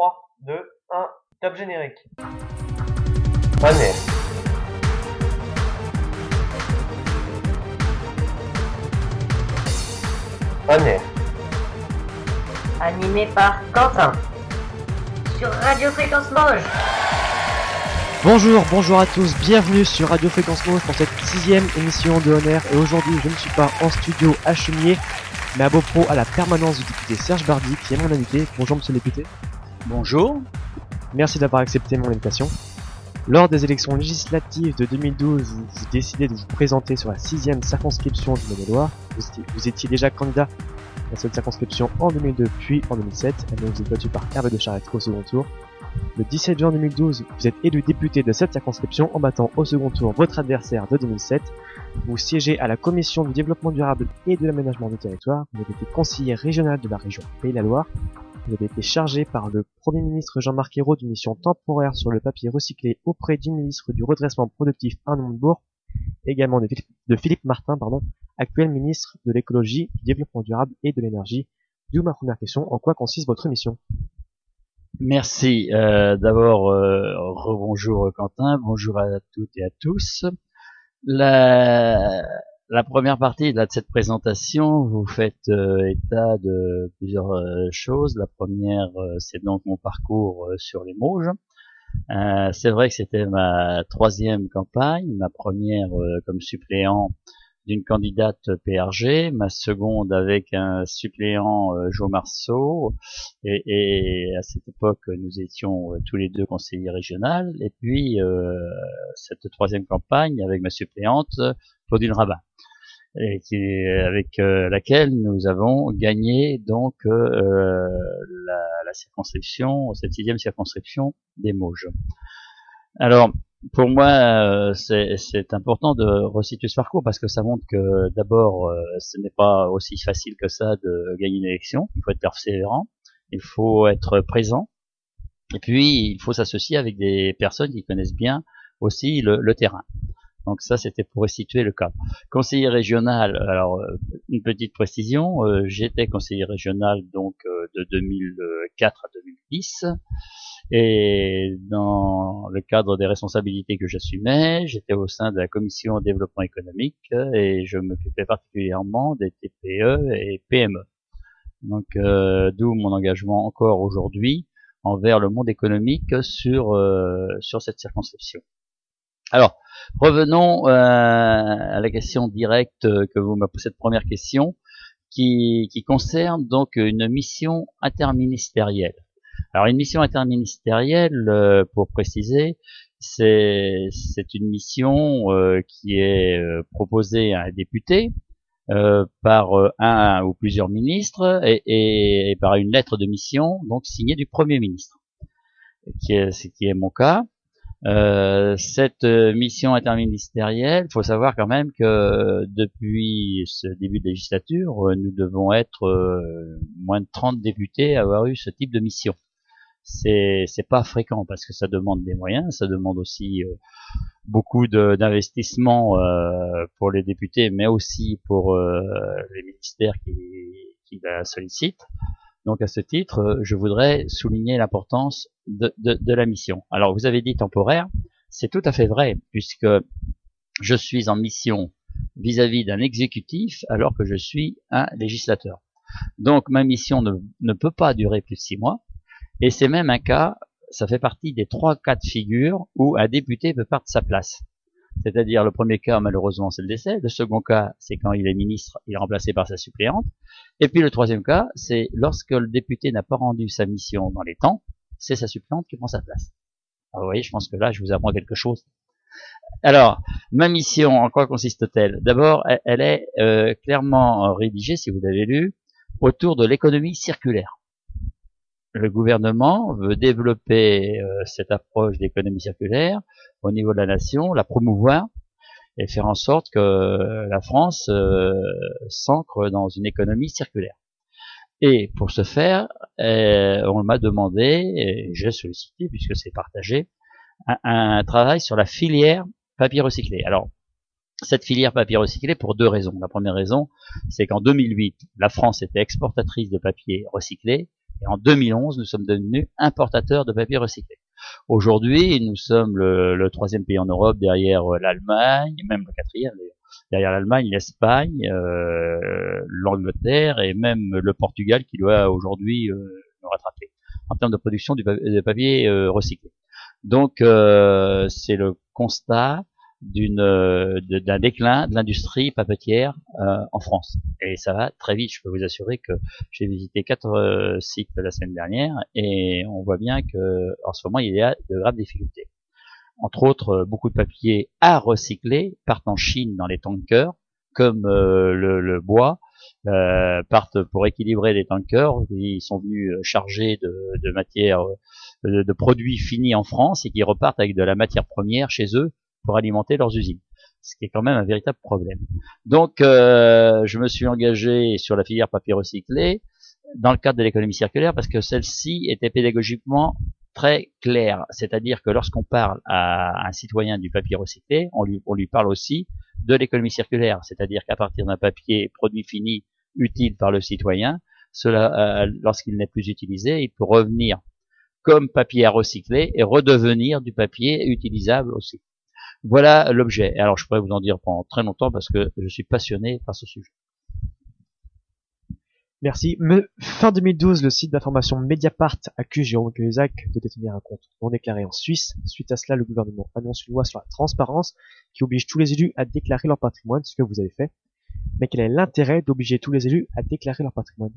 3, 2, 1, top générique. Année. Année. Animé par Quentin. Sur Radio Fréquence Moche. Bonjour, bonjour à tous, bienvenue sur Radio Fréquence Mauve pour cette sixième émission de Honneur. Et aujourd'hui, je ne suis pas en studio à Chemier, mais à Beaupro à la permanence du député Serge Bardi, qui est mon invité. Bonjour monsieur le député. Bonjour. Merci d'avoir accepté mon invitation. Lors des élections législatives de 2012, vous, vous décidez de vous présenter sur la sixième circonscription du Maine-et-Loire. Vous, étiez- déjà candidat à cette circonscription en 2002 puis en 2007, et donc vous êtes battu par Hervé de Charette au second tour. Le 17 juin 2012, vous êtes élu député de cette circonscription en battant au second tour votre adversaire de 2007. Vous siégez à la commission du développement durable et de l'aménagement du territoire. Vous avez été conseiller régional de la région Pays-la-Loire. Vous avez été chargé par le Premier ministre Jean-Marc Ayrault d'une mission temporaire sur le papier recyclé auprès du ministre du redressement productif Arnaud Montebourg, également de Philippe, de Philippe Martin, pardon, actuel ministre de l'écologie, du développement durable et de l'énergie. D'où ma première question, en quoi consiste votre mission? Merci. Euh, D'abord, euh, rebonjour Quentin, bonjour à toutes et à tous. La, la première partie de cette présentation, vous faites euh, état de plusieurs euh, choses. La première, euh, c'est donc mon parcours sur les Mauges. C'est vrai que c'était ma troisième campagne, ma première comme suppléant d'une candidate PRG, ma seconde avec un suppléant Joe Marceau, et, et à cette époque nous étions tous les deux conseillers régionaux, et puis cette troisième campagne avec ma suppléante Claudine Rabat, et qui, avec euh, laquelle nous avons gagné donc euh, la, la circonscription, cette sixième circonscription des Mauges. Alors, pour moi, euh, c'est important de resituer ce parcours parce que ça montre que d'abord, euh, ce n'est pas aussi facile que ça de gagner une élection. Il faut être persévérant, il faut être présent, et puis il faut s'associer avec des personnes qui connaissent bien aussi le, le terrain. Donc ça, c'était pour restituer le cadre. Conseiller régional, alors euh, une petite précision, euh, j'étais conseiller régional donc euh, de 2004 à 2010. Et dans le cadre des responsabilités que j'assumais, j'étais au sein de la commission développement économique et je m'occupais particulièrement des TPE et PME. Donc d'où mon engagement encore aujourd'hui envers le monde économique sur sur cette circonscription. Alors revenons euh, à la question directe que vous m'avez posée cette première question qui concerne donc une mission interministérielle. Alors une mission interministérielle, euh, pour préciser, c'est une mission euh, qui est euh, proposée à un député euh, par euh, un ou plusieurs ministres et, par une lettre de mission donc signée du premier ministre, qui est ce qui est mon cas. Euh, cette euh, mission interministérielle, il faut savoir quand même que depuis ce début de législature, euh, nous devons être euh, moins de 30 députés à avoir eu ce type de mission c'est c'est pas fréquent parce que ça demande des moyens, ça demande aussi euh, beaucoup de- d'investissement euh, pour les députés, mais aussi pour euh, les ministères qui, qui la sollicitent. Donc à ce titre, euh, je voudrais souligner l'importance de, la mission. Alors vous avez dit temporaire, c'est tout à fait vrai puisque je suis en mission vis-à-vis d'un exécutif alors que je suis un législateur. Donc ma mission ne, ne peut pas durer plus de six mois. Et c'est même un cas, ça fait partie des trois cas de figure où un député peut perdre sa place. C'est-à-dire le premier cas, malheureusement, c'est le décès. Le second cas, c'est quand il est ministre, il est remplacé par sa suppléante. Et puis le troisième cas, c'est lorsque le député n'a pas rendu sa mission dans les temps, c'est sa suppléante qui prend sa place. Alors, vous voyez, je pense que là, je vous apprends quelque chose. Alors, ma mission, en quoi consiste-t-elle? D'abord, elle, est euh, clairement rédigée, si vous l'avez lu, autour de l'économie circulaire le gouvernement veut développer euh, cette approche d'économie circulaire au niveau de la nation, la promouvoir et faire en sorte que la France euh, s'ancre dans une économie circulaire. Et pour ce faire, euh, on m'a demandé, et j'ai sollicité, puisque c'est partagé, un, un travail sur la filière papier recyclé. Alors, cette filière papier recyclé pour deux raisons. La première raison, c'est qu'en 2008, la France était exportatrice de papier recyclé Et en 2011, nous sommes devenus importateurs de papier recyclé. Aujourd'hui, nous sommes le, troisième pays en Europe derrière euh, l'Allemagne, même le quatrième derrière l'Allemagne, l'Espagne, euh, l'Angleterre et même le Portugal qui doit aujourd'hui euh, nous rattraper en termes de production du de papier recyclé. Donc c'est le constat d'une euh, d'un déclin de l'industrie papetière euh, en France. Et ça va très vite. Je peux vous assurer que j'ai visité quatre euh, sites la semaine dernière et on voit bien que en ce moment il y a de graves difficultés. Entre autres, beaucoup de papiers à recycler partent en Chine dans les tankers, comme le, le, bois. partent pour équilibrer les tankers. Ils sont venus chargés de, de matières, de, de produits finis en France et qui repartent avec de la matière première chez eux pour alimenter leurs usines, ce qui est quand même un véritable problème. Donc, euh, je me suis engagé sur la filière papier recyclé dans le cadre de l'économie circulaire parce que celle-ci était pédagogiquement très claire, c'est-à-dire que lorsqu'on parle à un citoyen du papier recyclé, on lui, parle aussi de l'économie circulaire, c'est-à-dire qu'à partir d'un papier produit fini utile par le citoyen, cela, euh, lorsqu'il n'est plus utilisé, il peut revenir comme papier à recycler et redevenir du papier utilisable aussi. Voilà l'objet. Alors je pourrais vous en dire pendant très longtemps parce que je suis passionné par ce sujet. Merci. fin 2012, le site d'information Mediapart accuse Jérôme Cahuzac de détenir un compte non déclaré en Suisse. Suite à cela, le gouvernement annonce une loi sur la transparence qui oblige tous les élus à déclarer leur patrimoine, ce que vous avez fait. Mais quel est l'intérêt d'obliger tous les élus à déclarer leur patrimoine?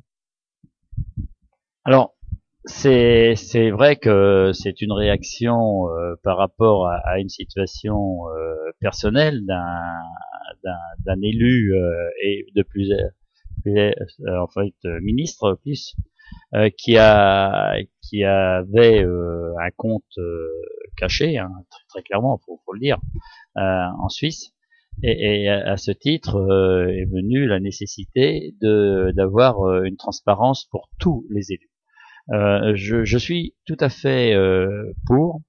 Alors, c'est c'est vrai que c'est une réaction euh, par rapport à, une situation euh, personnelle d'un d'un élu euh, et de plus, en fait ministre plus qui a qui avait un compte caché hein, très, très, clairement faut, faut le dire en Suisse. Et, et, à ce titre est venue la nécessité de d'avoir une transparence pour tous les élus je, je, suis tout à fait euh, pour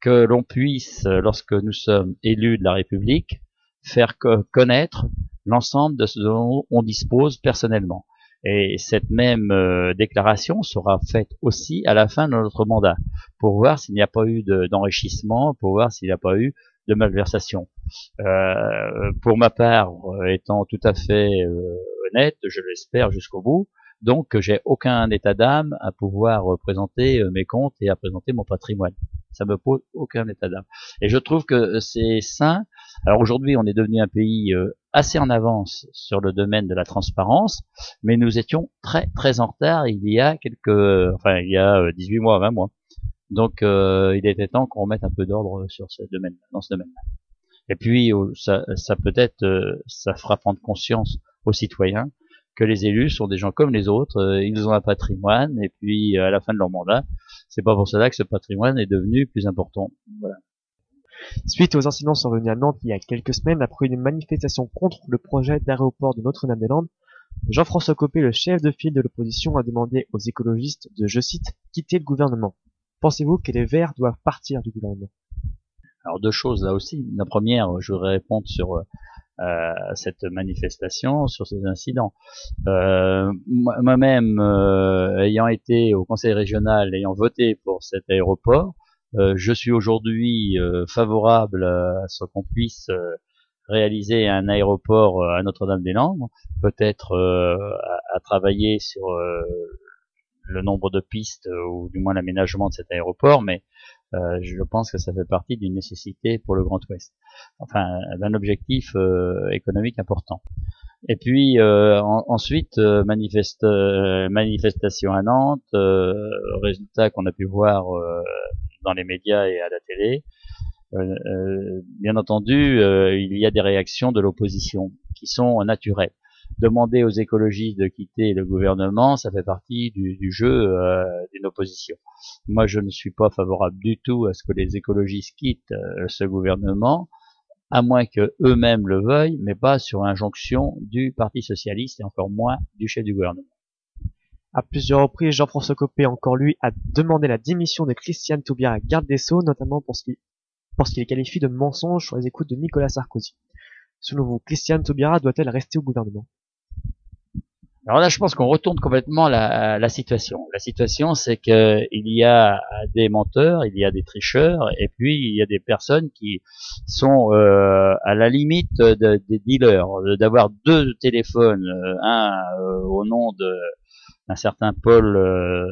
que l'on puisse, lorsque nous sommes élus de la République, faire connaître l'ensemble de ce dont on dispose personnellement. Et cette même euh, déclaration sera faite aussi à la fin de notre mandat, pour voir s'il n'y a pas eu d'enrichissement, pour voir s'il n'y a pas eu de malversation. Euh, pour ma part, étant tout à fait honnête, je l'espère jusqu'au bout, donc j'ai aucun état d'âme à pouvoir présenter euh, mes comptes et à présenter mon patrimoine. Ça me pose aucun état d'âme. Et je trouve que c'est sain. Alors aujourd'hui, on est devenu un pays euh, assez en avance sur le domaine de la transparence, mais nous étions très très en retard il y a quelques, enfin il y a 18 euh, mois, 20 mois. Donc il était temps qu'on mette un peu d'ordre sur ce domaine, dans ce domaine-là. Et puis ça, ça peut-être, ça fera prendre conscience aux citoyens que les élus sont des gens comme les autres, euh, ils ont un patrimoine et puis euh, à la fin de leur mandat, c'est pas pour cela que ce patrimoine est devenu plus important. Voilà. Suite aux incidents survenus à Nantes il y a quelques semaines, après une manifestation contre le projet d'aéroport de Notre-Dame-des-Landes, Jean-François Copé, le chef de file de l'opposition, a demandé aux écologistes de, je cite, quitter le gouvernement. Pensez-vous que les Verts doivent partir du gouvernement? Alors deux choses là aussi. La première, je voudrais répondre sur euh, euh, cette manifestation, sur ces incidents. Euh, moi-même, euh, ayant été au conseil régional, ayant voté pour cet aéroport, je suis aujourd'hui favorable à ce qu'on puisse réaliser un aéroport à Notre-Dame-des-Landes, peut-être à, travailler sur le nombre de pistes ou du moins l'aménagement de cet aéroport, mais euh, je pense que ça fait partie d'une nécessité pour le Grand Ouest, enfin d'un objectif euh, économique important. Et puis euh, ensuite manifeste, manifestation à Nantes, résultat qu'on a pu voir dans les médias et à la télé. bien entendu, il y a des réactions de l'opposition qui sont naturelles demander aux écologistes de quitter le gouvernement, ça fait partie du, du jeu euh, d'une opposition. Moi, je ne suis pas favorable du tout à ce que les écologistes quittent euh, ce gouvernement, à moins que eux-mêmes le veuillent, mais pas sur injonction du Parti socialiste et encore moins du chef du gouvernement. À plusieurs reprises, Jean-François Copé, encore lui, a demandé la démission de Christiane Taubira, garde des Sceaux, notamment pour ce qu'il est qualifié de mensonge sur les écoutes de Nicolas Sarkozy. Selon vous, Christiane Taubira doit-elle rester au gouvernement? Alors là, je pense qu'on retourne complètement la, la situation. La situation, c'est que il y a des menteurs, il y a des tricheurs, et puis il y a des personnes qui sont euh, à la limite de- des dealers, d'avoir deux téléphones, euh, un euh, au nom de certain Paul euh,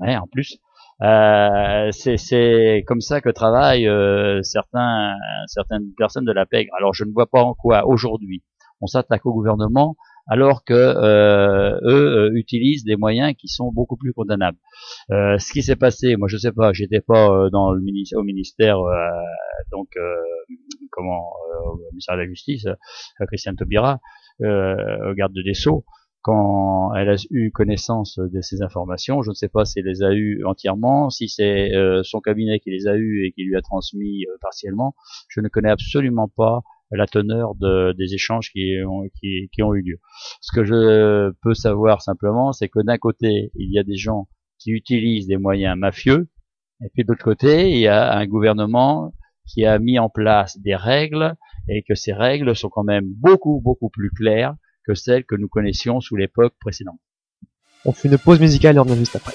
ouais, en plus. Euh, c'est c'est comme ça que travaillent euh, certains certaines personnes de la pègre. Alors je ne vois pas en quoi aujourd'hui on s'attaque au gouvernement alors que euh, eux euh, utilisent des moyens qui sont beaucoup plus condamnables. Euh, ce qui s'est passé, moi je sais pas, j'étais pas euh, dans le ministère, au ministère, euh, donc euh, comment, au ministère de la Justice, Christiane Taubira, au garde des Sceaux, quand elle a eu connaissance de ces informations, je ne sais pas si elle les a eues entièrement, si c'est son cabinet qui les a eues et qui lui a transmis partiellement, je ne connais absolument pas la teneur de, des échanges qui ont, qui, qui ont eu lieu. Ce que je peux savoir simplement, c'est que d'un côté, il y a des gens qui utilisent des moyens mafieux, et puis de l'autre côté, il y a un gouvernement qui a mis en place des règles, et que ces règles sont quand même beaucoup, beaucoup plus claires que celles que nous connaissions sous l'époque précédente. On fait une pause musicale et on revient juste après.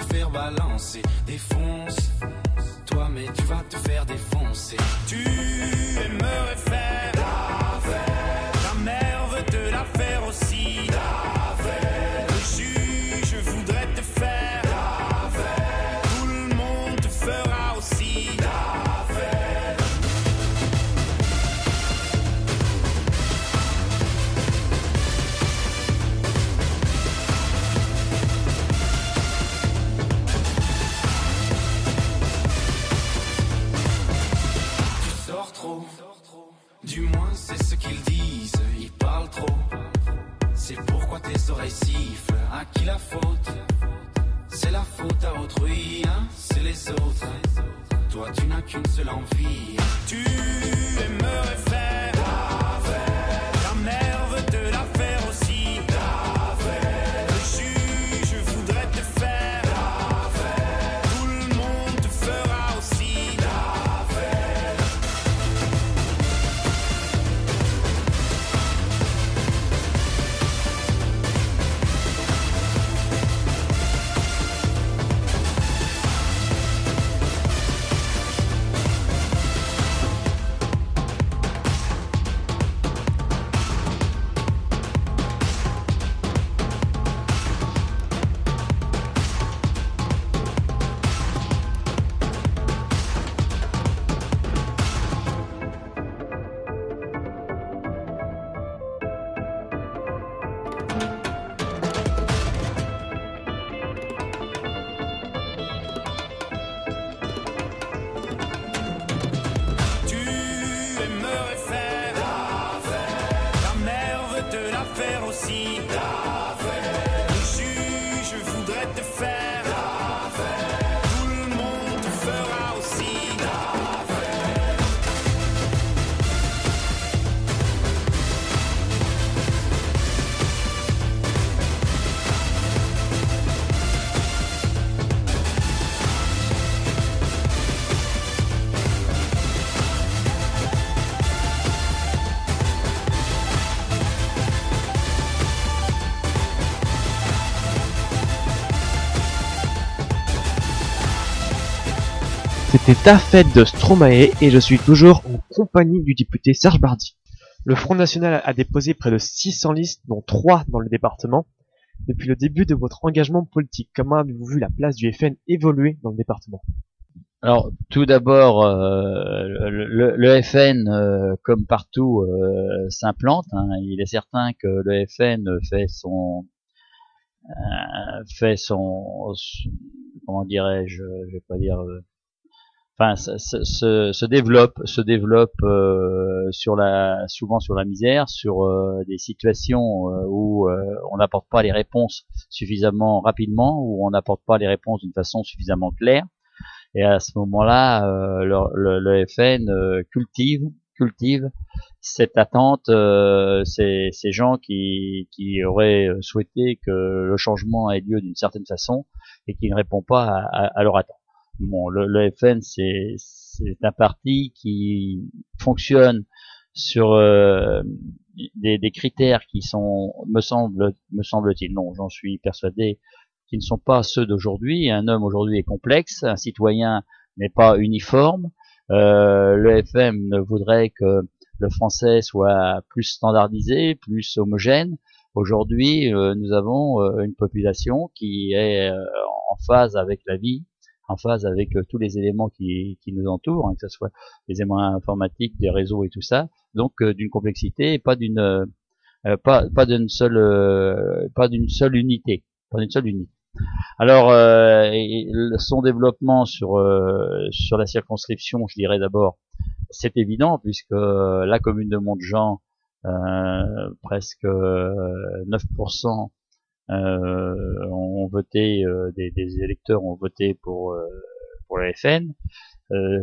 Te faire balancer. Défonce, toi, mais tu vas te faire défoncer. Tu aimerais faire la faute C'est la faute à autrui, hein, c'est les autres. Toi tu n'as qu'une seule envie, tu aimerais faire Ta fête de Stromae et je suis toujours en compagnie du député Serge Bardy. Le Front National a déposé près de 600 listes, dont 3 dans le département. Depuis le début de votre engagement politique, comment avez-vous vu la place du FN évoluer dans le département? Alors, tout d'abord, euh, le, le- FN, euh, comme partout, euh, s'implante. hein. Il est certain que le FN fait son euh, fait son comment dirais-je, je vais pas dire, euh, enfin, se, se- se- développe, se développe euh, sur la, souvent sur la misère, sur euh, des situations euh, où euh, on n'apporte pas les réponses suffisamment rapidement, où on n'apporte pas les réponses d'une façon suffisamment claire. Et à ce moment-là, euh, le, le- le FN euh, cultive, cultive cette attente, euh, ces, ces gens qui, qui auraient souhaité que le changement ait lieu d'une certaine façon et qui ne répondent pas à, à, leur attente. Bon, le, le FN, c'est un parti qui fonctionne sur euh, des, des, critères qui sont, me semble, me semble-t-il, non, j'en suis persuadé, qui ne sont pas ceux d'aujourd'hui. Un homme aujourd'hui est complexe, un citoyen n'est pas uniforme. Euh, le FM ne voudrait que le français soit plus standardisé, plus homogène. Aujourd'hui, euh, nous avons euh, une population qui est euh, en phase avec la vie, en phase avec tous les éléments qui, qui nous entourent, hein, que ce soit les éléments informatiques, des réseaux et tout ça. Donc d'une complexité, et pas d'une pas, pas d'une seule pas d'une seule unité, pas d'une seule unité. Alors, euh, son développement sur euh, sur la circonscription, je dirais d'abord, c'est évident puisque la commune de Montjean, euh, presque 9% ont voté, des, des, électeurs ont voté pour pour la FN.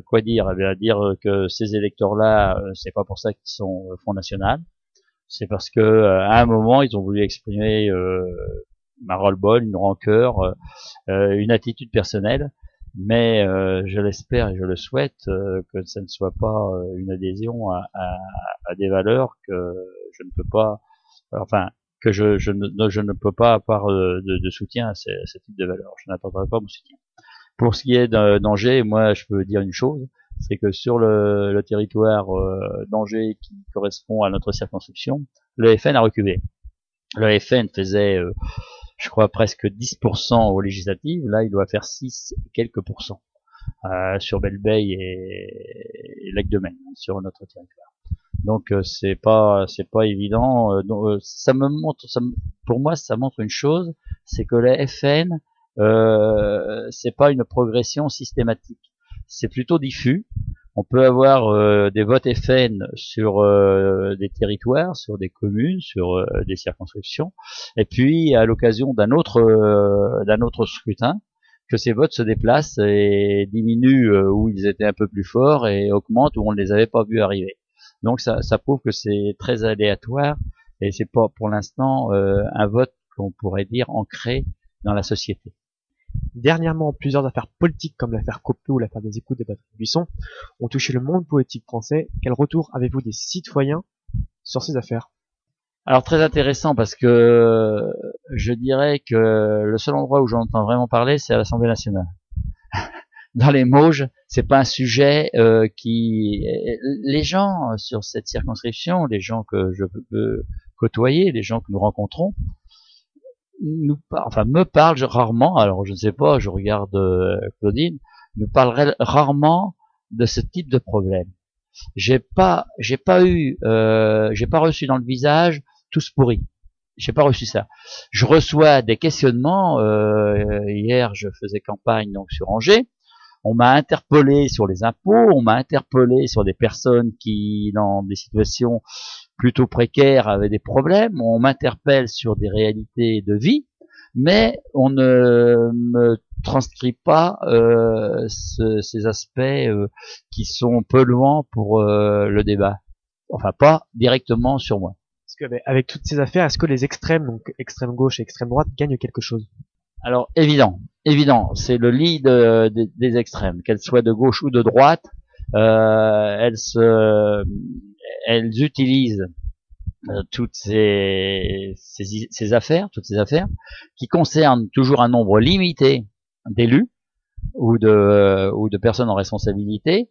quoi dire? Eh bien dire que ces électeurs-là, c'est pas pour ça qu'ils sont Front National. C'est parce que à un moment, ils ont voulu exprimer un roll-ball, une rancœur, euh, euh, une attitude personnelle. Mais euh, je l'espère et je le souhaite que ça ne soit pas une adhésion à, à, à, des valeurs que je ne peux pas, enfin que je, je, ne, je ne peux pas avoir de, de soutien à ce, ce, type de valeurs. Je n'attendrai pas mon soutien. Pour ce qui est d'Angers, moi je peux dire une chose, c'est que sur le, le territoire d'Angers qui correspond à notre circonscription, le FN a reculé. Le FN faisait je crois, presque 10% aux législatives. Là, il doit faire 6 et quelques pourcents euh, sur Belle et, et Lac de Maine, sur notre territoire. Donc euh, c'est pas c'est pas évident. Euh, euh, ça me montre, pour moi, ça montre une chose, c'est que la FN, euh, c'est pas une progression systématique. C'est plutôt diffus on peut avoir des votes FN sur des territoires, sur des communes, sur des circonscriptions, et puis à l'occasion d'un autre d'un autre scrutin, que ces votes se déplacent et diminuent où ils étaient un peu plus forts et augmentent où on ne les avait pas vus arriver. Donc ça, ça prouve que c'est très aléatoire et c'est pas pour l'instant un vote qu'on pourrait dire ancré dans la société. Dernièrement, plusieurs affaires politiques comme l'affaire Copé ou l'affaire des écoutes des Patrick Buisson ont touché le monde politique français. Quel retour avez-vous des citoyens sur ces affaires? Alors très intéressant parce que je dirais que le seul endroit où j'entends vraiment parler, c'est à l'Assemblée nationale. Dans les Mauges, c'est pas un sujet euh, qui les gens sur cette circonscription, les gens que je peux côtoyer, les gens que nous rencontrons, nous enfin me parle rarement, alors je ne sais pas, je regarde euh, Claudine, nous parlerait rarement de ce type de problème. J'ai pas, j'ai pas eu, euh, j'ai pas reçu dans le visage tous pourris. J'ai pas reçu ça. Je reçois des questionnements. Euh, hier, je faisais campagne donc sur Angers. On m'a interpellé sur les impôts, on m'a interpellé sur des personnes qui, dans des situations plutôt précaires avaient des problèmes, on m'interpelle sur des réalités de vie, mais on ne me transcrit pas euh, ce, ces aspects euh, qui sont polluants pour euh, le débat. Enfin, pas directement sur moi. Parce que, avec toutes ces affaires, est-ce que les extrêmes, donc extrême gauche et extrême droite, gagnent quelque chose? Alors, évident, évident, c'est le lit de, de, des extrêmes, qu'elles soient de gauche ou de droite, euh, elles se elles utilisent euh, toutes ces, affaires, toutes ces affaires, qui concernent toujours un nombre limité d'élus ou de, ou de personnes en responsabilité,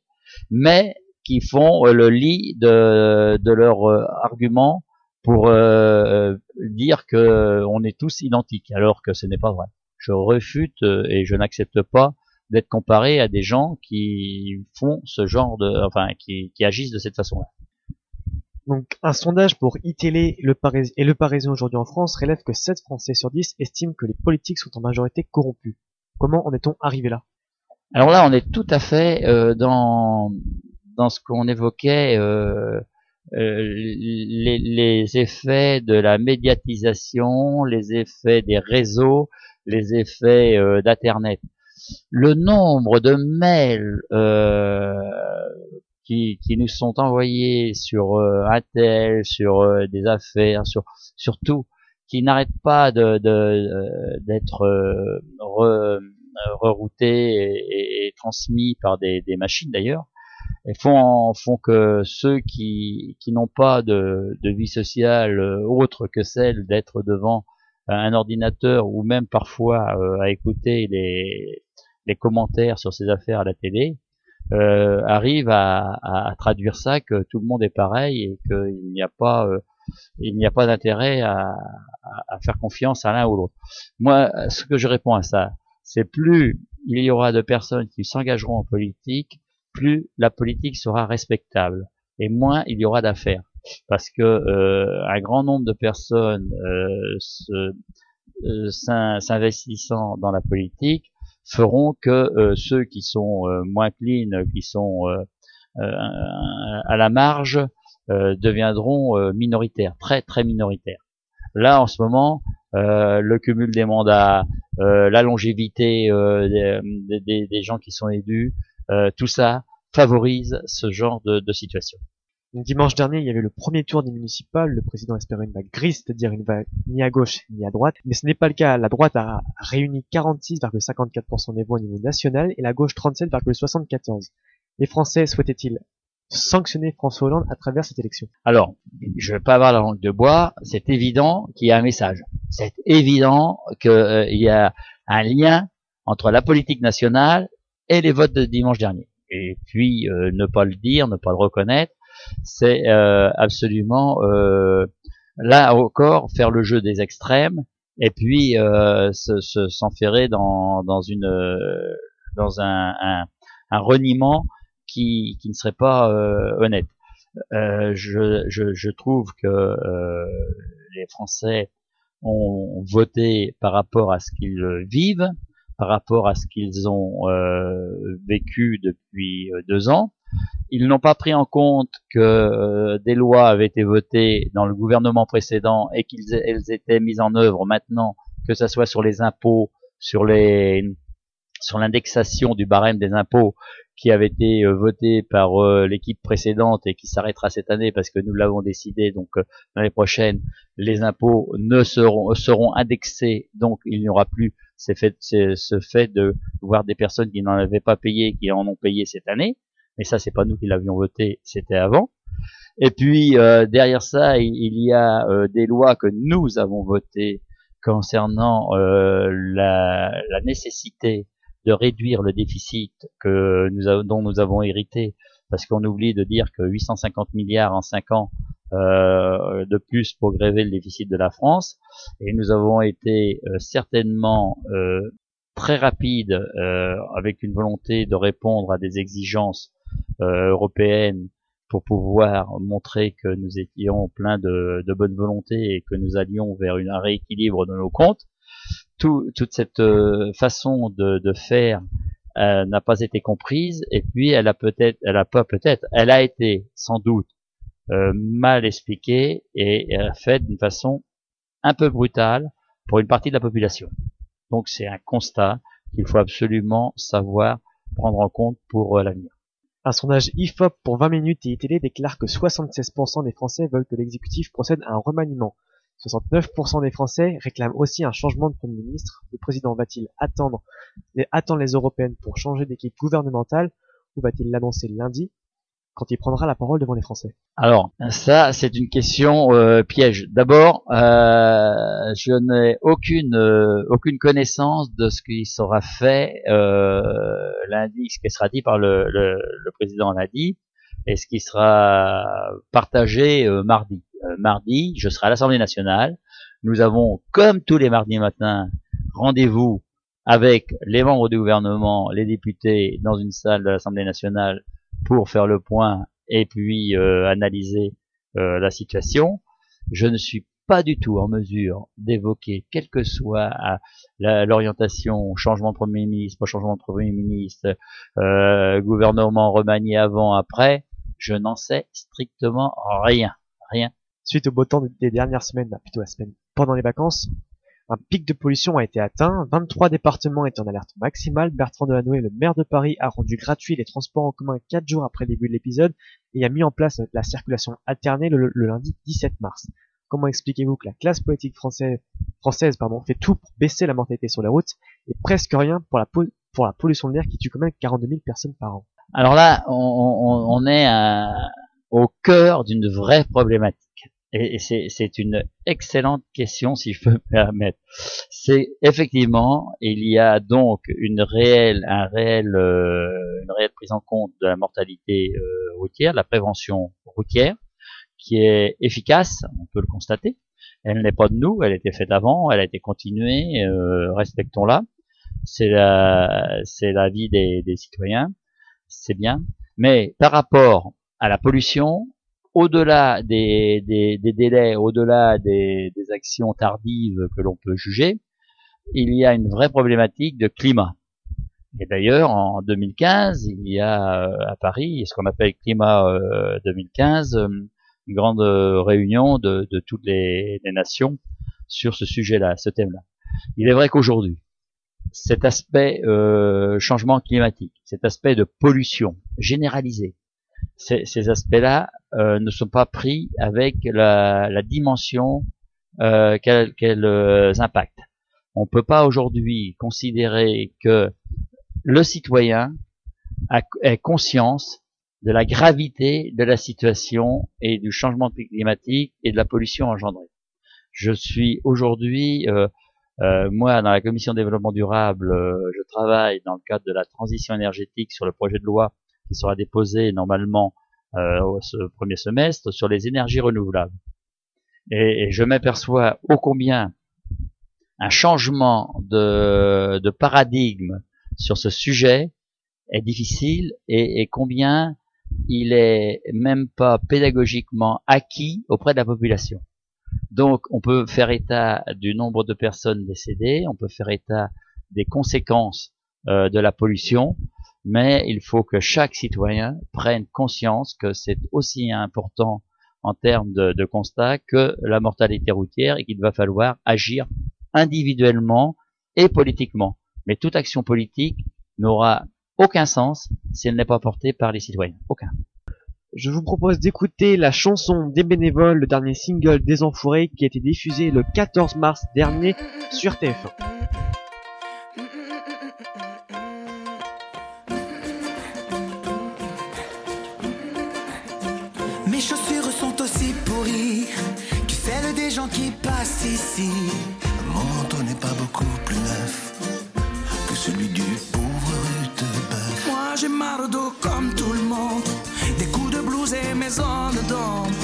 mais qui font le lit de, de leurs euh, arguments pour euh, dire que on est tous identiques, alors que ce n'est pas vrai. Je refute et je n'accepte pas d'être comparé à des gens qui font ce genre de, enfin, qui, qui agissent de cette façon-là. Donc, un sondage pour iTélé le et le Parisien aujourd'hui en France relève que 7 Français sur 10 estiment que les politiques sont en majorité corrompus. Comment en est-on arrivé là? Alors là, on est tout à fait euh, dans dans ce qu'on évoquait, euh, euh, les, les, effets de la médiatisation, les effets des réseaux, les effets euh, d'Internet. Le nombre de mails qui, qui nous sont envoyés sur euh, un tel, sur euh, des affaires, sur, sur tout, qui n'arrêtent pas de, de, euh, d'être euh, re- reroutés et, et transmis par des, des machines d'ailleurs, font, font que ceux qui, qui n'ont pas de, de vie sociale euh, autre que celle d'être devant un ordinateur ou même parfois euh, à écouter les, commentaires sur ces affaires à la télé, euh, arrivent à, traduire ça que tout le monde est pareil et qu'il n'y a pas euh, il n'y a pas d'intérêt à- à faire confiance à l'un ou l'autre. Moi, ce que je réponds à ça, c'est plus il y aura de personnes qui s'engageront en politique, plus la politique sera respectable et moins il y aura d'affaires. Parce que euh, un grand nombre de personnes euh, euh, s'in- s'investissant dans la politique feront que euh, ceux qui sont moins clean, qui sont à la marge, deviendront minoritaires, très très minoritaires. Là, en ce moment, euh, le cumul des mandats, euh, la longévité euh, des, gens qui sont élus, tout ça favorise ce genre de situation. Donc, dimanche dernier, il y avait le premier tour des municipales. Le président espérait une vague grise, c'est-à-dire une vague ni à gauche ni à droite. Mais ce n'est pas le cas. La droite a réuni 46,54% des voix au niveau national et la gauche 37,74%. Les Français souhaitaient-ils sanctionner François Hollande à travers cette élection? Alors, je vais pas avoir la langue de bois, c'est évident qu'il y a un message. C'est évident qu'il y a un lien entre la politique nationale et les votes de dimanche dernier. Et puis, euh, ne pas le dire, ne pas le reconnaître, c'est euh, absolument, euh, là encore, faire le jeu des extrêmes et puis euh, se- se- s'enferrer dans, dans, une, euh, dans un, un, un reniement qui, qui ne serait pas euh, honnête. Je, je, je trouve que les Français ont voté par rapport à ce qu'ils vivent, par rapport à ce qu'ils ont euh, vécu depuis deux ans. Ils n'ont pas pris en compte que euh, des lois avaient été votées dans le gouvernement précédent et qu'elles étaient mises en œuvre maintenant, que ce soit sur les impôts, sur les sur l'indexation du barème des impôts qui avait été euh, voté par euh, l'équipe précédente et qui s'arrêtera cette année parce que nous l'avons décidé. Donc l'année prochaine, les impôts ne seront seront indexés, donc il n'y aura plus ces fait, ce fait de voir des personnes qui n'en avaient pas payé qui en ont payé cette année. Mais ça, c'est pas nous qui l'avions voté, c'était avant. Et puis euh, derrière ça, il, y a euh, des lois que nous avons votées concernant euh, la, la nécessité de réduire le déficit que nous dont nous avons hérité, parce qu'on oublie de dire que 850 milliards en 5 ans euh, de plus pour gréver le déficit de la France, et nous avons été euh, certainement euh, très rapides euh, avec une volonté de répondre à des exigences euh, européennes pour pouvoir montrer que nous étions pleins de, de bonne volonté et que nous allions vers une, un rééquilibre de nos comptes. Tout- toute cette euh, façon de, de faire euh, n'a pas été comprise et puis elle a peut-être, elle a pas peut-être, elle a été sans doute euh, mal expliquée et faite d'une façon un peu brutale pour une partie de la population. Donc c'est un constat qu'il faut absolument savoir prendre en compte pour euh, l'avenir. Un sondage IFOP pour 20 minutes et ITL déclare que 76% des Français veulent que l'exécutif procède à un remaniement. 69% des Français réclament aussi un changement de Premier ministre. Le président va-t-il attendre attendre les européennes pour changer d'équipe gouvernementale ou va-t-il l'annoncer lundi? Quand il prendra la parole devant les Français Alors, ça, c'est une question euh, piège. D'abord, euh, je n'ai aucune euh, aucune connaissance de ce qui sera fait euh, lundi, ce qui sera dit par le, le, le président lundi, et ce qui sera partagé euh, mardi. Euh, mardi, je serai à l'Assemblée nationale. Nous avons, comme tous les mardis matins, rendez-vous avec les membres du gouvernement, les députés, dans une salle de l'Assemblée nationale pour faire le point et puis euh, analyser euh, la situation. Je ne suis pas du tout en mesure d'évoquer, quelle que soit la- l'orientation, changement de Premier ministre, pas changement de Premier ministre, euh, gouvernement remanié avant, après, je n'en sais strictement rien. Rien. Suite au beau temps des dernières semaines, plutôt la semaine pendant les vacances, Un pic de pollution a été atteint, 23 départements étaient en alerte maximale. Bertrand Delanoë, le maire de Paris, a rendu gratuit les transports en commun 4 jours après le début de l'épisode et a mis en place la circulation alternée le, lundi 17 mars. Comment expliquez-vous que la classe politique française, française pardon, fait tout pour baisser la mortalité sur les routes et presque rien pour la, la pollution de l'air qui tue quand même 42 000 personnes par an? Alors là, on, est à- au cœur d'une vraie problématique. Et, c'est, une excellente question, si je peux me permettre. C'est effectivement, il y a donc une réelle, un réel, euh, une réelle prise en compte de la mortalité euh, routière, la prévention routière, qui est efficace, on peut le constater. Elle n'est pas de nous, elle a été faite avant, elle a été continuée, euh, respectons-la. C'est la, la vie des, des citoyens, c'est bien. Mais par rapport à la pollution, au-delà des, des, des délais, au-delà des, des actions tardives que l'on peut juger, il y a une vraie problématique de climat. Et d'ailleurs, en 2015, il y a euh, à Paris ce qu'on appelle Climat euh, 2015, euh, une grande euh, réunion de, de toutes les, les nations sur ce sujet-là, ce thème-là. Il est vrai qu'aujourd'hui, cet aspect euh, changement climatique, cet aspect de pollution généralisée, ces, ces aspects-là euh, ne sont pas pris avec la, dimension euh, qu'elles euh, impactent. On ne peut pas aujourd'hui considérer que le citoyen a, ait conscience de la gravité de la situation et du changement climatique et de la pollution engendrée. Je suis aujourd'hui, euh, euh, moi, dans la commission développement durable, je travaille dans le cadre de la transition énergétique sur le projet de loi qui sera déposé normalement euh, ce premier semestre sur les énergies renouvelables. Et, et je m'aperçois ô combien un changement de, de paradigme sur ce sujet est difficile et, et combien il est même pas pédagogiquement acquis auprès de la population. Donc, on peut faire état du nombre de personnes décédées, on peut faire état des conséquences euh, de la pollution, mais il faut que chaque citoyen prenne conscience que c'est aussi important en termes de, de constat que la mortalité routière et qu'il va falloir agir individuellement et politiquement. Mais toute action politique n'aura aucun sens si elle n'est pas portée par les citoyens. Aucun. Je vous propose d'écouter la chanson des bénévoles, le dernier single des Enfoirés qui a été diffusé le 14 mars dernier sur TF1. Qui passent ici. Mon manteau n'est pas beaucoup plus neuf que celui du pauvre Rutebeuf. Moi j'ai mal au dos comme tout le monde, des coups de blues et mes zones d'ombre.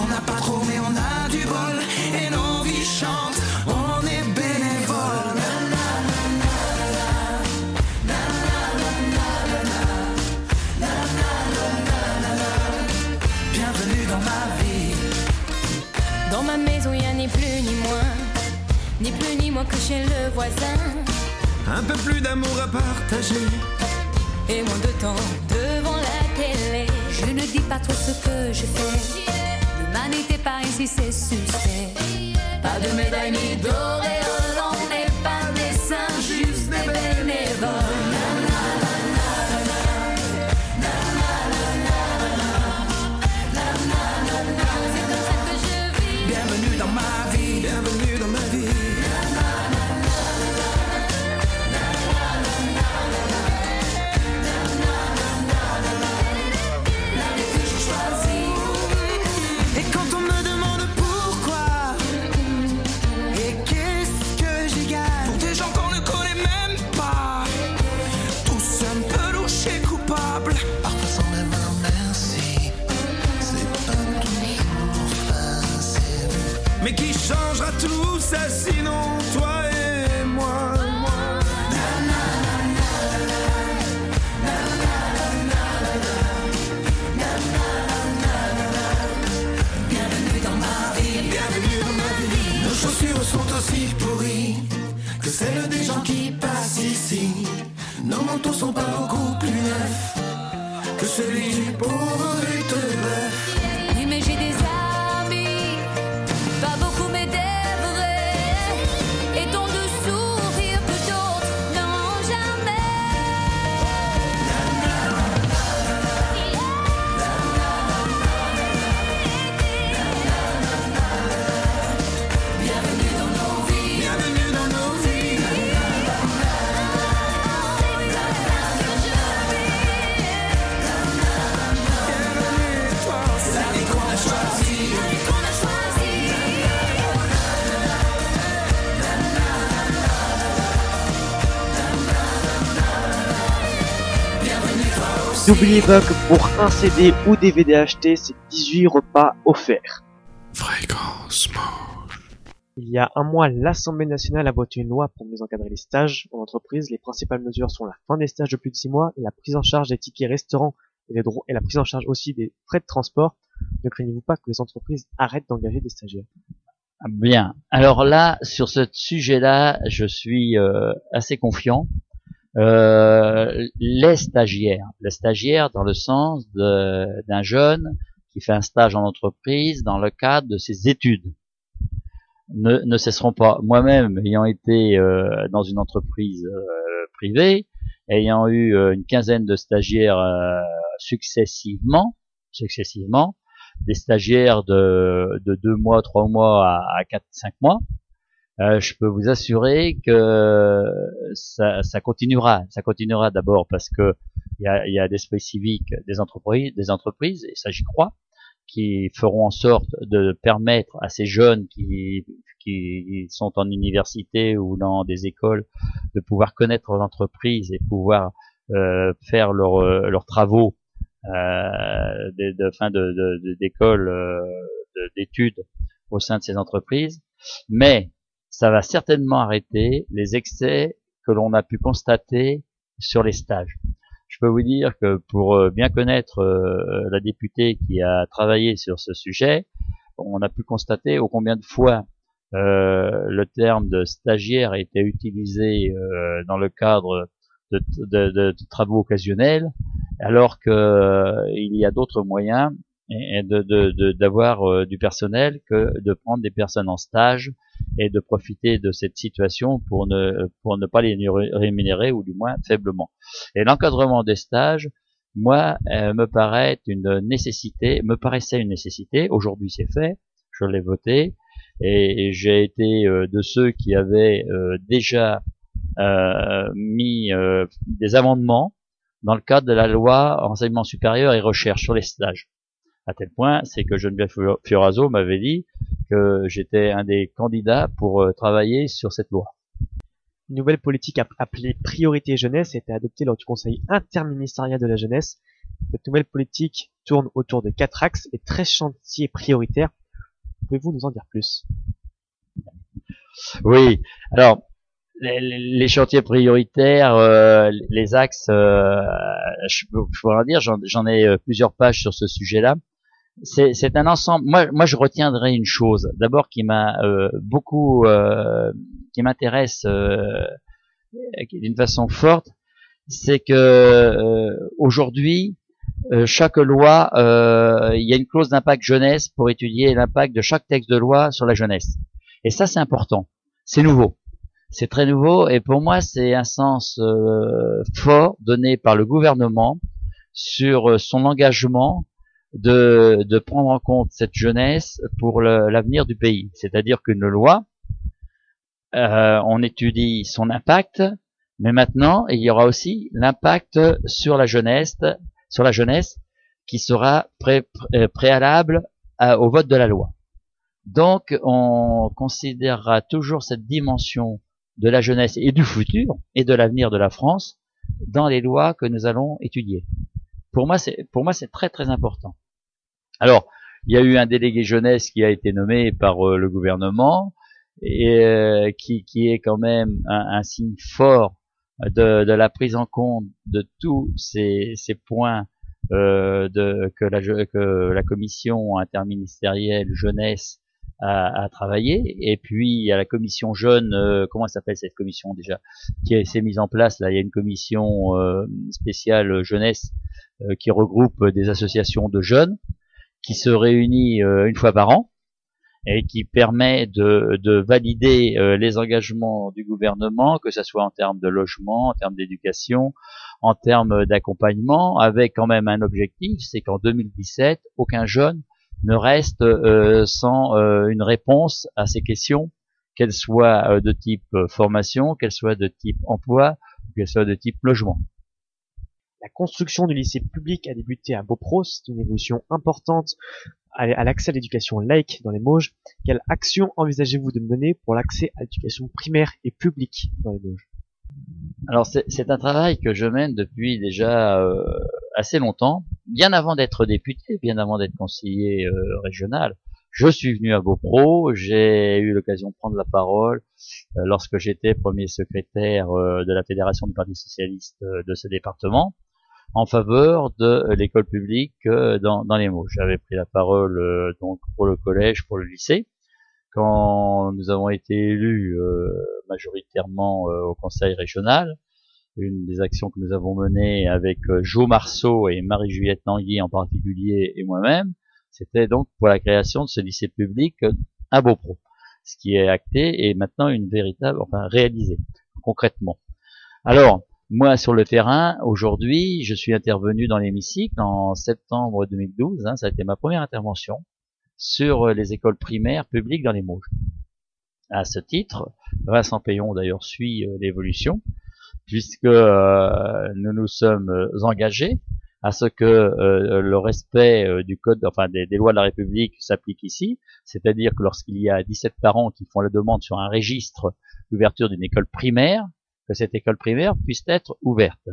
On n'a pas trop mais on a du bol ni plus ni moins que chez le voisin. Un peu plus d'amour à partager. Et moins de temps devant la télé. Je ne dis pas trop ce que je fais. L'humanité par ici, c'est suspect. Pas de médaille ni d'auréole, manteaux sont pas beaucoup plus neufs que celui du pauvre N'oubliez pas que pour un CD ou DVD acheté, c'est 18 repas offerts. Fréquence Il y a un mois, l'Assemblée nationale a voté une loi pour mieux encadrer les stages en entreprise. Les principales mesures sont la fin des stages de plus de 6 mois et la prise en charge des tickets restaurants et, les et la prise en charge aussi des frais de transport. Ne craignez-vous pas que les entreprises arrêtent d'engager des stagiaires? Bien. Alors là, sur ce sujet-là, je suis euh, assez confiant. Euh, les stagiaires, les stagiaires dans le sens d'un jeune qui fait un stage en entreprise dans le cadre de ses études ne, cesseront pas. Moi-même, ayant été euh, dans une entreprise euh, privée, ayant eu euh, une quinzaine de stagiaires successivement, successivement, des stagiaires de, de deux mois, trois mois à, à quatre, cinq mois, euh, je peux vous assurer que ça, ça continuera. Ça continuera d'abord parce que il y a, y a l'esprit des entreprises, des entreprises, et ça j'y crois, qui feront en sorte de permettre à ces jeunes qui, qui sont en université ou dans des écoles de pouvoir connaître l'entreprise et pouvoir euh, faire leurs euh, leurs travaux euh, de, fin de- d'école euh, de- d'études au sein de ces entreprises, mais ça va certainement arrêter les excès que l'on a pu constater sur les stages. Je peux vous dire que pour euh, bien connaître euh, la députée qui a travaillé sur ce sujet, on a pu constater au combien de fois euh, le terme de stagiaire été utilisé dans le cadre de, de- de- travaux occasionnels, alors que euh, il y a d'autres moyens d'avoir du personnel que de prendre des personnes en stage et de profiter de cette situation pour ne pour ne pas les rémunérer ou du moins faiblement. Et l'encadrement des stages, moi, euh, me paraît une nécessité, me paraissait une nécessité. Aujourd'hui, c'est fait, je l'ai voté et, j'ai été euh, de ceux qui avaient euh, déjà mis des amendements dans le cadre de la loi enseignement supérieur et recherche sur les stages. À tel point, c'est que Geneviève Fioraso m'avait dit que j'étais un des candidats pour euh, travailler sur cette loi. Une nouvelle politique app- appelée Priorité Jeunesse a été adoptée lors du Conseil interministériel de la jeunesse. Cette nouvelle politique tourne autour de quatre axes et 13 chantiers prioritaires. Pouvez-vous nous en dire plus? Oui, alors les, chantiers prioritaires, euh, les axes, euh, je, peux- je pourrais en dire, j'en j'en ai euh, plusieurs pages sur ce sujet-là. C'est un ensemble. Moi, moi, je retiendrai une chose. D'abord, qui m'a euh, beaucoup, euh, qui m'intéresse euh, d'une façon forte, c'est que euh, aujourd'hui, euh, chaque loi, euh, il y a une clause d'impact jeunesse pour étudier l'impact de chaque texte de loi sur la jeunesse. Et ça, c'est important. C'est nouveau. C'est très nouveau et pour moi, c'est un sens fort donné par le gouvernement sur son engagement de, prendre en compte cette jeunesse pour l'avenir du pays. C'est-à-dire qu'une loi, euh, on étudie son impact, mais maintenant, il y aura aussi l'impact sur la jeunesse, sur la jeunesse qui sera pré- pré- préalable au vote de la loi. Donc, on considérera toujours cette dimension de la jeunesse et du futur et de l'avenir de la France dans les lois que nous allons étudier. Pour moi, c'est pour moi c'est très très important. Alors, il y a eu un délégué jeunesse qui a été nommé par euh, le gouvernement et euh, qui, est quand même un, signe fort de, la prise en compte de tous ces, points euh, de, que, la, que la commission interministérielle jeunesse a, a travaillé. Et puis il y a la commission jeune, comment s'appelle cette commission déjà, qui s'est mise en place. Là, il y a une commission spéciale jeunesse qui regroupe des associations de jeunes qui se réunit euh, une fois par an et qui permet de, de valider euh, les engagements du gouvernement, que ce soit en termes de logement, en termes d'éducation, en termes d'accompagnement, avec quand même un objectif, c'est qu'en 2017, aucun jeune ne reste euh, sans une réponse à ces questions, qu'elles soient de type formation, qu'elles soient de type emploi, qu'elles soient de type logement. La construction du lycée public a débuté à Beaupro, c'est une évolution importante à l'accès à l'éducation laïque dans les Mauges. Quelle action envisagez-vous de mener pour l'accès à l'éducation primaire et publique dans les Mauges? Alors c'est c'est un travail que je mène depuis déjà euh, assez longtemps, bien avant d'être député, bien avant d'être conseiller euh, régional. Je suis venu à Beaupro, j'ai eu l'occasion de prendre la parole euh, lorsque j'étais premier secrétaire euh, de la fédération du Parti socialiste euh, de ce département en faveur de l'école publique euh, dans, dans les mots. J'avais pris la parole euh, donc pour le collège, pour le lycée, quand nous avons été élus euh, majoritairement euh, au conseil régional. Une des actions que nous avons menées avec euh, Jo Marceau et Marie-Juliette Tanguy en particulier et moi-même, c'était donc pour la création de ce lycée public euh, à Beaupro, ce qui est acté et maintenant une véritable, enfin réalisé concrètement. Alors, moi, sur le terrain, aujourd'hui, je suis intervenu dans l'hémicycle en septembre 2012. hein, ça a été ma première intervention sur euh, les écoles primaires publiques dans les Mauges. À ce titre, Vincent Payon d'ailleurs suit euh, l'évolution, puisque euh, nous nous sommes euh, engagés à ce que le respect du code, enfin des, des lois de la République s'applique ici, c'est-à-dire que lorsqu'il y a 17 parents qui font la demande sur un registre d'ouverture d'une école primaire, cette école primaire puisse être ouverte.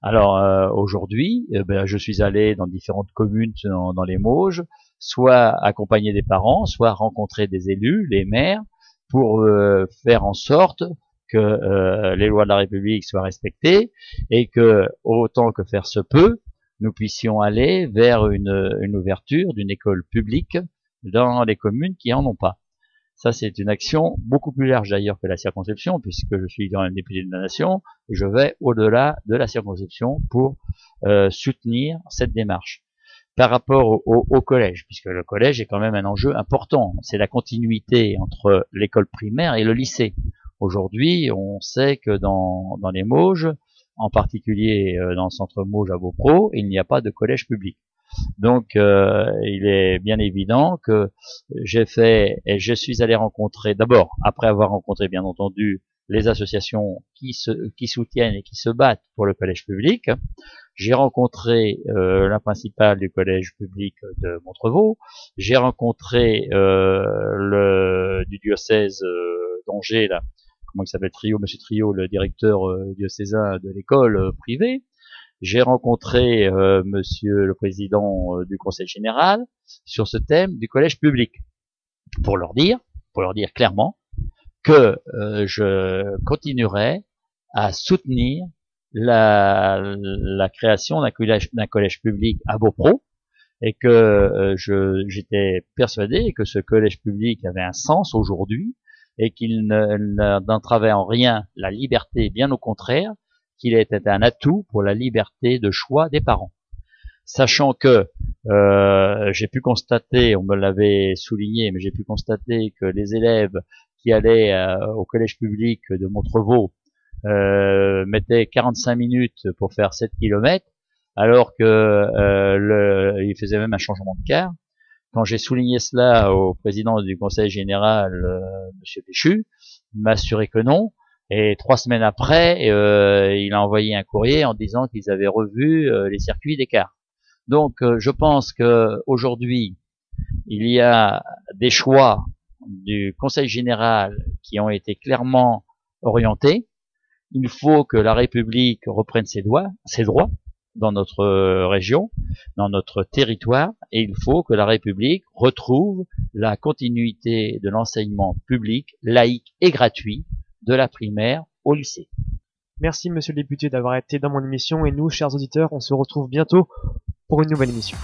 Alors euh, aujourd'hui, eh ben, je suis allé dans différentes communes dans, dans les Mauges, soit accompagner des parents, soit rencontrer des élus, les maires, pour euh, faire en sorte que euh, les lois de la République soient respectées et que, autant que faire se peut, nous puissions aller vers une, une ouverture d'une école publique dans les communes qui en ont pas. Ça, c'est une action beaucoup plus large d'ailleurs que la circonscription, puisque je suis quand même député de la nation, et je vais au-delà de la circonscription pour euh, soutenir cette démarche. Par rapport au, collège, puisque le collège est quand même un enjeu important, c'est la continuité entre l'école primaire et le lycée. Aujourd'hui, on sait que dans, dans les Mauges, en particulier euh, dans le centre Mauges à Beaupro, il n'y a pas de collège public. Donc, euh, il est bien évident que j'ai fait et je suis allé rencontrer d'abord, après avoir rencontré bien entendu les associations qui soutiennent et qui se battent pour le collège public, j'ai rencontré euh, la principale du collège public de Montrevaux, j'ai rencontré euh, le du diocèse euh, d'Angers comment il s'appelle? Trio, Monsieur Trio, le directeur diocésain de l'école privée. J'ai rencontré euh, Monsieur le président euh, du Conseil général sur ce thème du collège public pour leur dire, pour leur dire clairement que euh, je continuerai à soutenir la, la création d'un collège, d'un collège public à Beaupro et que euh, je, j'étais persuadé que ce collège public avait un sens aujourd'hui et qu'il ne- ne- n'entravait en rien la liberté, bien au contraire, qu'il était un atout pour la liberté de choix des parents. Sachant que euh, j'ai pu constater, on me l'avait souligné, mais j'ai pu constater que les élèves qui allaient euh, au collège public de Montrevaux euh, mettaient 45 minutes pour faire 7 kilomètres, alors que euh, le, il faisait même un changement de quart. Quand j'ai souligné cela au président du conseil général, Monsieur Péchu, il m'a assuré que non. Et trois semaines après, euh, il a envoyé un courrier en disant qu'ils avaient revu euh, les circuits d'écart. Donc, euh, je pense que aujourd'hui, il y a des choix du Conseil général qui ont été clairement orientés. Il faut que la République reprenne ses, doigts, ses droits dans notre région, dans notre territoire, et il faut que la République retrouve la continuité de l'enseignement public, laïque et gratuit de la primaire au lycée. Merci monsieur le député d'avoir été dans mon émission et nous, chers auditeurs, on se retrouve bientôt pour une nouvelle émission.